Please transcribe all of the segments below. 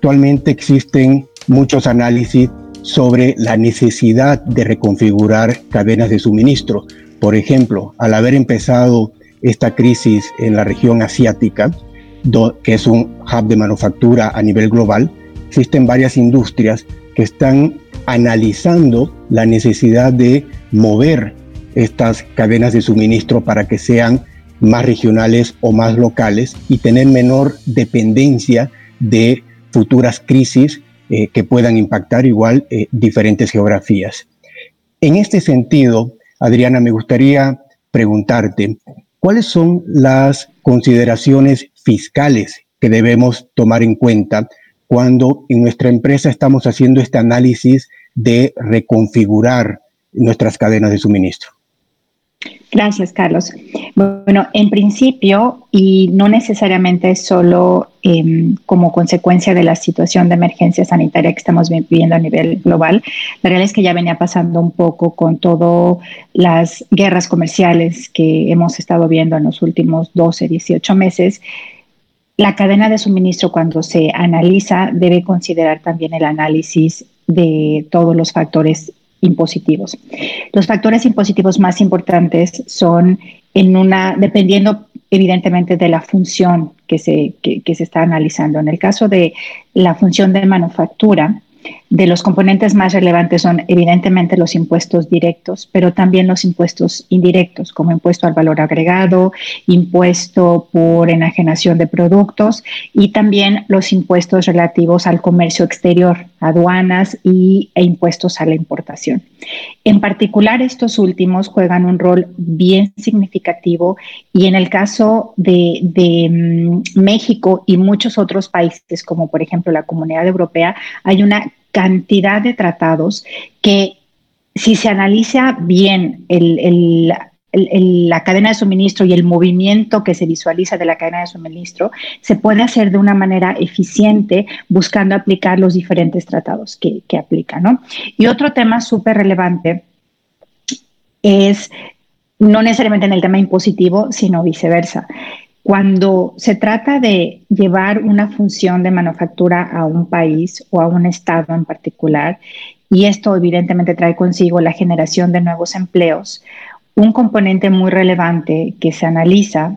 actualmente existen muchos análisis sobre la necesidad de reconfigurar cadenas de suministro. Por ejemplo, al haber empezado esta crisis en la región asiática, que es un hub de manufactura a nivel global, existen varias industrias que están analizando la necesidad de mover estas cadenas de suministro para que sean más regionales o más locales y tener menor dependencia de futuras crisis eh, que puedan impactar igual eh, diferentes geografías. En este sentido, Adriana, me gustaría preguntarte, ¿cuáles son las consideraciones fiscales que debemos tomar en cuenta cuando en nuestra empresa estamos haciendo este análisis de reconfigurar nuestras cadenas de suministro? Gracias, Carlos. Bueno, en principio, y no necesariamente solo em, como consecuencia de la situación de emergencia sanitaria que estamos viviendo a nivel global, la realidad es que ya venía pasando un poco con todas las guerras comerciales que hemos estado viendo en los últimos 12, 18 meses. La cadena de suministro, cuando se analiza, debe considerar también el análisis de todos los factores impositivos. Los factores impositivos más importantes son en una, dependiendo evidentemente de la función que se, que se está analizando. En el caso de la función de manufactura, de los componentes más relevantes son evidentemente los impuestos directos, pero también los impuestos indirectos, como impuesto al valor agregado, impuesto por enajenación de productos y también los impuestos relativos al comercio exterior, aduanas y, e impuestos a la importación. En particular, estos últimos juegan un rol bien significativo y en el caso de, de mm, México y muchos otros países, como por ejemplo la Comunidad Europea, hay una cantidad de tratados que si se analiza bien la cadena de suministro y el movimiento que se visualiza de la cadena de suministro, se puede hacer de una manera eficiente buscando aplicar los diferentes tratados que, que aplican. Y otro tema súper relevante es no necesariamente en el tema impositivo, sino viceversa. Cuando se trata de llevar una función de manufactura a un país o a un estado en particular, y esto evidentemente trae consigo la generación de nuevos empleos, un componente muy relevante que se analiza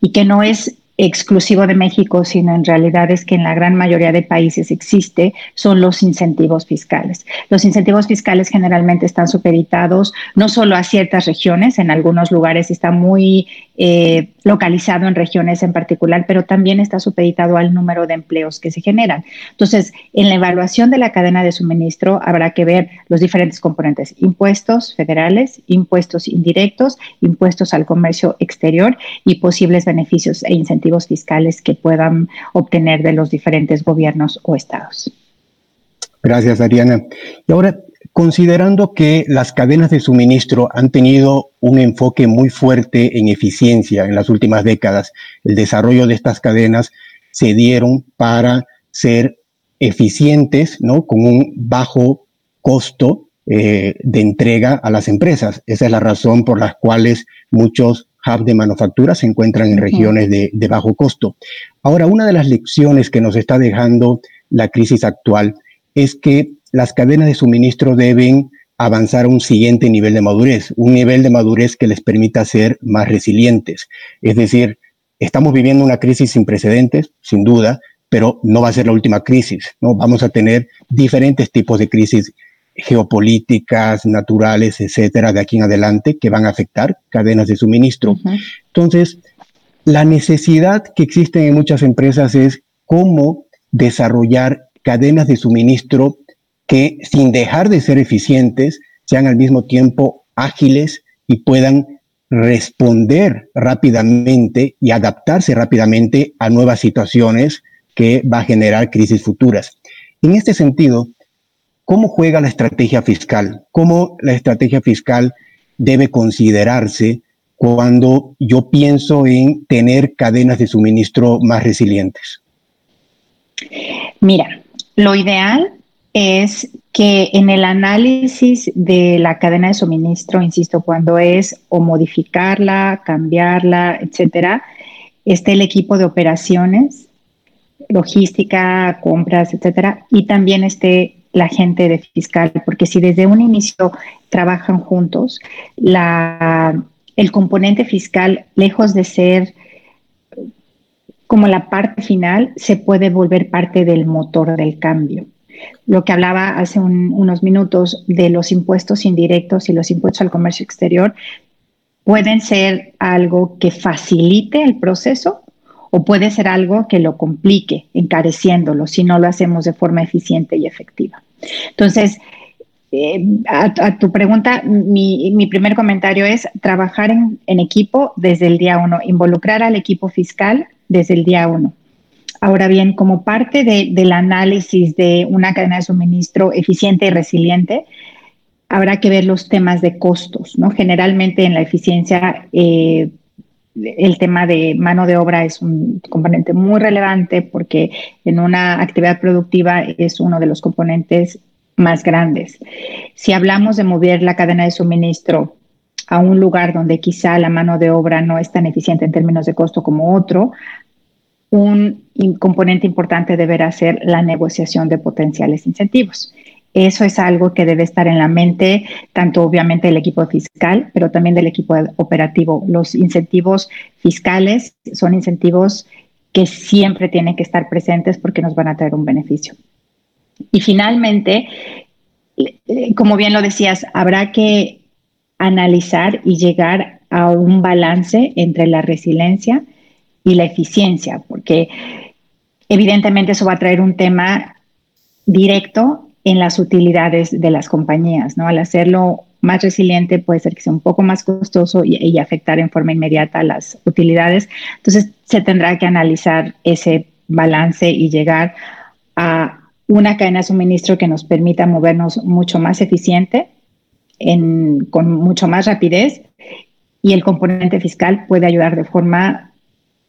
y que no es exclusivo de México, sino en realidad es que en la gran mayoría de países existe, son los incentivos fiscales. Los incentivos fiscales generalmente están supeditados no solo a ciertas regiones, en algunos lugares está muy eh, localizado en regiones en particular, pero también está supeditado al número de empleos que se generan. Entonces, en la evaluación de la cadena de suministro habrá que ver los diferentes componentes, impuestos federales, impuestos indirectos, impuestos al comercio exterior y posibles beneficios e incentivos fiscales que puedan obtener de los diferentes gobiernos o estados. Gracias, Ariana. Y ahora, considerando que las cadenas de suministro han tenido un enfoque muy fuerte en eficiencia en las últimas décadas, el desarrollo de estas cadenas se dieron para ser eficientes, ¿no? Con un bajo costo eh, de entrega a las empresas. Esa es la razón por las cuales muchos hubs de manufactura se encuentran en regiones de, de bajo costo. Ahora, una de las lecciones que nos está dejando la crisis actual es que las cadenas de suministro deben avanzar a un siguiente nivel de madurez, un nivel de madurez que les permita ser más resilientes. Es decir, estamos viviendo una crisis sin precedentes, sin duda, pero no va a ser la última crisis, ¿no? Vamos a tener diferentes tipos de crisis geopolíticas, naturales, etcétera, de aquí en adelante que van a afectar cadenas de suministro. Entonces, la necesidad que existe en muchas empresas es cómo desarrollar cadenas de suministro que sin dejar de ser eficientes, sean al mismo tiempo ágiles y puedan responder rápidamente y adaptarse rápidamente a nuevas situaciones que va a generar crisis futuras. En este sentido, ¿cómo juega la estrategia fiscal? ¿Cómo la estrategia fiscal debe considerarse cuando yo pienso en tener cadenas de suministro más resilientes? Mira, lo ideal es que en el análisis de la cadena de suministro, insisto, cuando es o modificarla, cambiarla, etcétera, esté el equipo de operaciones logística, compras, etcétera, y también esté la gente de fiscal, porque si desde un inicio trabajan juntos, el componente fiscal, lejos de ser como la parte final, se puede volver parte del motor del cambio. Lo que hablaba hace unos minutos de los impuestos indirectos y los impuestos al comercio exterior pueden ser algo que facilite el proceso o puede ser algo que lo complique, encareciéndolo, si no lo hacemos de forma eficiente y efectiva. Entonces, eh, a, tu pregunta, mi, primer comentario es trabajar en, equipo desde el día uno, involucrar al equipo fiscal desde el día uno. Ahora bien, como parte del análisis de una cadena de suministro eficiente y resiliente, habrá que ver los temas de costos, ¿no? Generalmente en la eficiencia eh, el tema de mano de obra es un componente muy relevante porque en una actividad productiva es uno de los componentes más grandes. Si hablamos de mover la cadena de suministro a un lugar donde quizá la mano de obra no es tan eficiente en términos de costo como otro, un componente importante deberá ser la negociación de potenciales incentivos. Eso es algo que debe estar en la mente tanto obviamente del equipo fiscal, pero también del equipo operativo. Los incentivos fiscales son incentivos que siempre tienen que estar presentes porque nos van a traer un beneficio. Y finalmente, como bien lo decías, habrá que analizar y llegar a un balance entre la resiliencia y la eficiencia, porque evidentemente eso va a traer un tema directo en las utilidades de las compañías, ¿no? Al hacerlo más resiliente puede ser que sea un poco más costoso y, afectar en forma inmediata las utilidades. Entonces se tendrá que analizar ese balance y llegar a una cadena de suministro que nos permita movernos mucho más eficiente, con mucho más rapidez y el componente fiscal puede ayudar de forma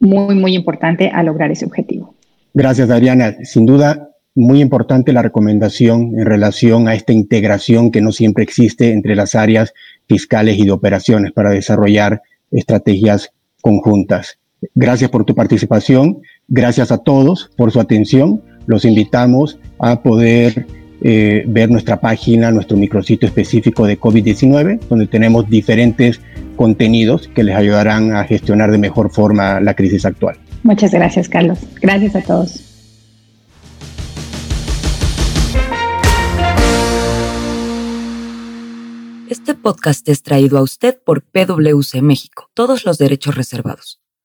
muy, muy importante a lograr ese objetivo. Gracias, Adriana. Sin duda, muy importante la recomendación en relación a esta integración que no siempre existe entre las áreas fiscales y de operaciones para desarrollar estrategias conjuntas. Gracias por tu participación, gracias a todos por su atención. Los invitamos a poder eh, ver nuestra página, nuestro micrositio específico de COVID-19, donde tenemos diferentes contenidos que les ayudarán a gestionar de mejor forma la crisis actual. Muchas gracias, Carlos. Gracias a todos. Este podcast es traído a usted por PwC México, todos los derechos reservados.